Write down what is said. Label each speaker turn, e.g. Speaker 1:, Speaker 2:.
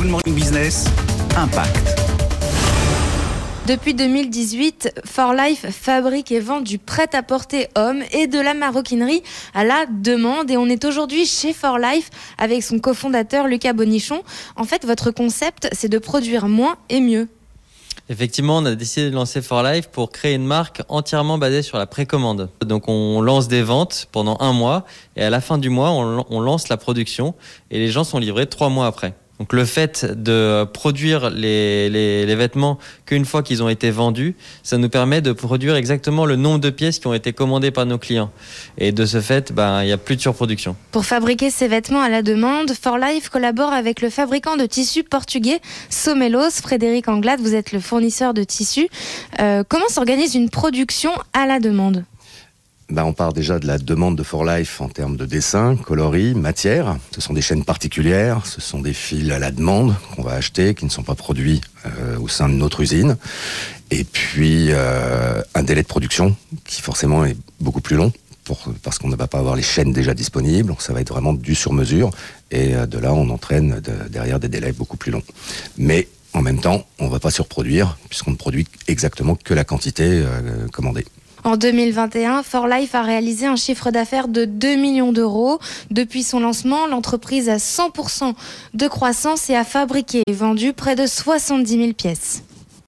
Speaker 1: Good Morning Business, Impact.
Speaker 2: Depuis 2018, For Life fabrique et vend du prêt-à-porter homme et de la maroquinerie à la demande. Et on est aujourd'hui chez For Life avec son cofondateur Lucas Bonichon. En fait, votre concept, c'est de produire moins et mieux.
Speaker 3: Effectivement, on a décidé de lancer For Life pour créer une marque entièrement basée sur la précommande. Donc on lance des ventes pendant un mois et à la fin du mois, on, lance la production et les gens sont livrés trois mois après. Donc le fait de produire les, les, vêtements qu'une fois qu'ils ont été vendus, ça nous permet de produire exactement le nombre de pièces qui ont été commandées par nos clients. Et de ce fait, ben, il n'y a plus de surproduction.
Speaker 2: Pour fabriquer ces vêtements à la demande, For Life collabore avec le fabricant de tissus portugais Somelos. Frédéric Anglade, vous êtes le fournisseur de tissus. Euh, comment s'organise une production à la demande?
Speaker 4: Bah, on part déjà de la demande de For Life en termes de dessin, coloris, matière. Ce sont des chaînes particulières, ce sont des fils à la demande qu'on va acheter, qui ne sont pas produits euh, au sein de notre usine. Et puis euh, un délai de production qui forcément est beaucoup plus long. Parce qu'on ne va pas avoir les chaînes déjà disponibles, ça va être vraiment du sur mesure, et euh, de là on entraîne derrière des délais beaucoup plus longs. Mais en même temps, on ne va pas surproduire, puisqu'on ne produit exactement que la quantité commandée.
Speaker 2: En 2021, For Life a réalisé un chiffre d'affaires de 2 millions d'euros. Depuis son lancement, l'entreprise a 100% de croissance et a fabriqué et vendu près de 70 000 pièces.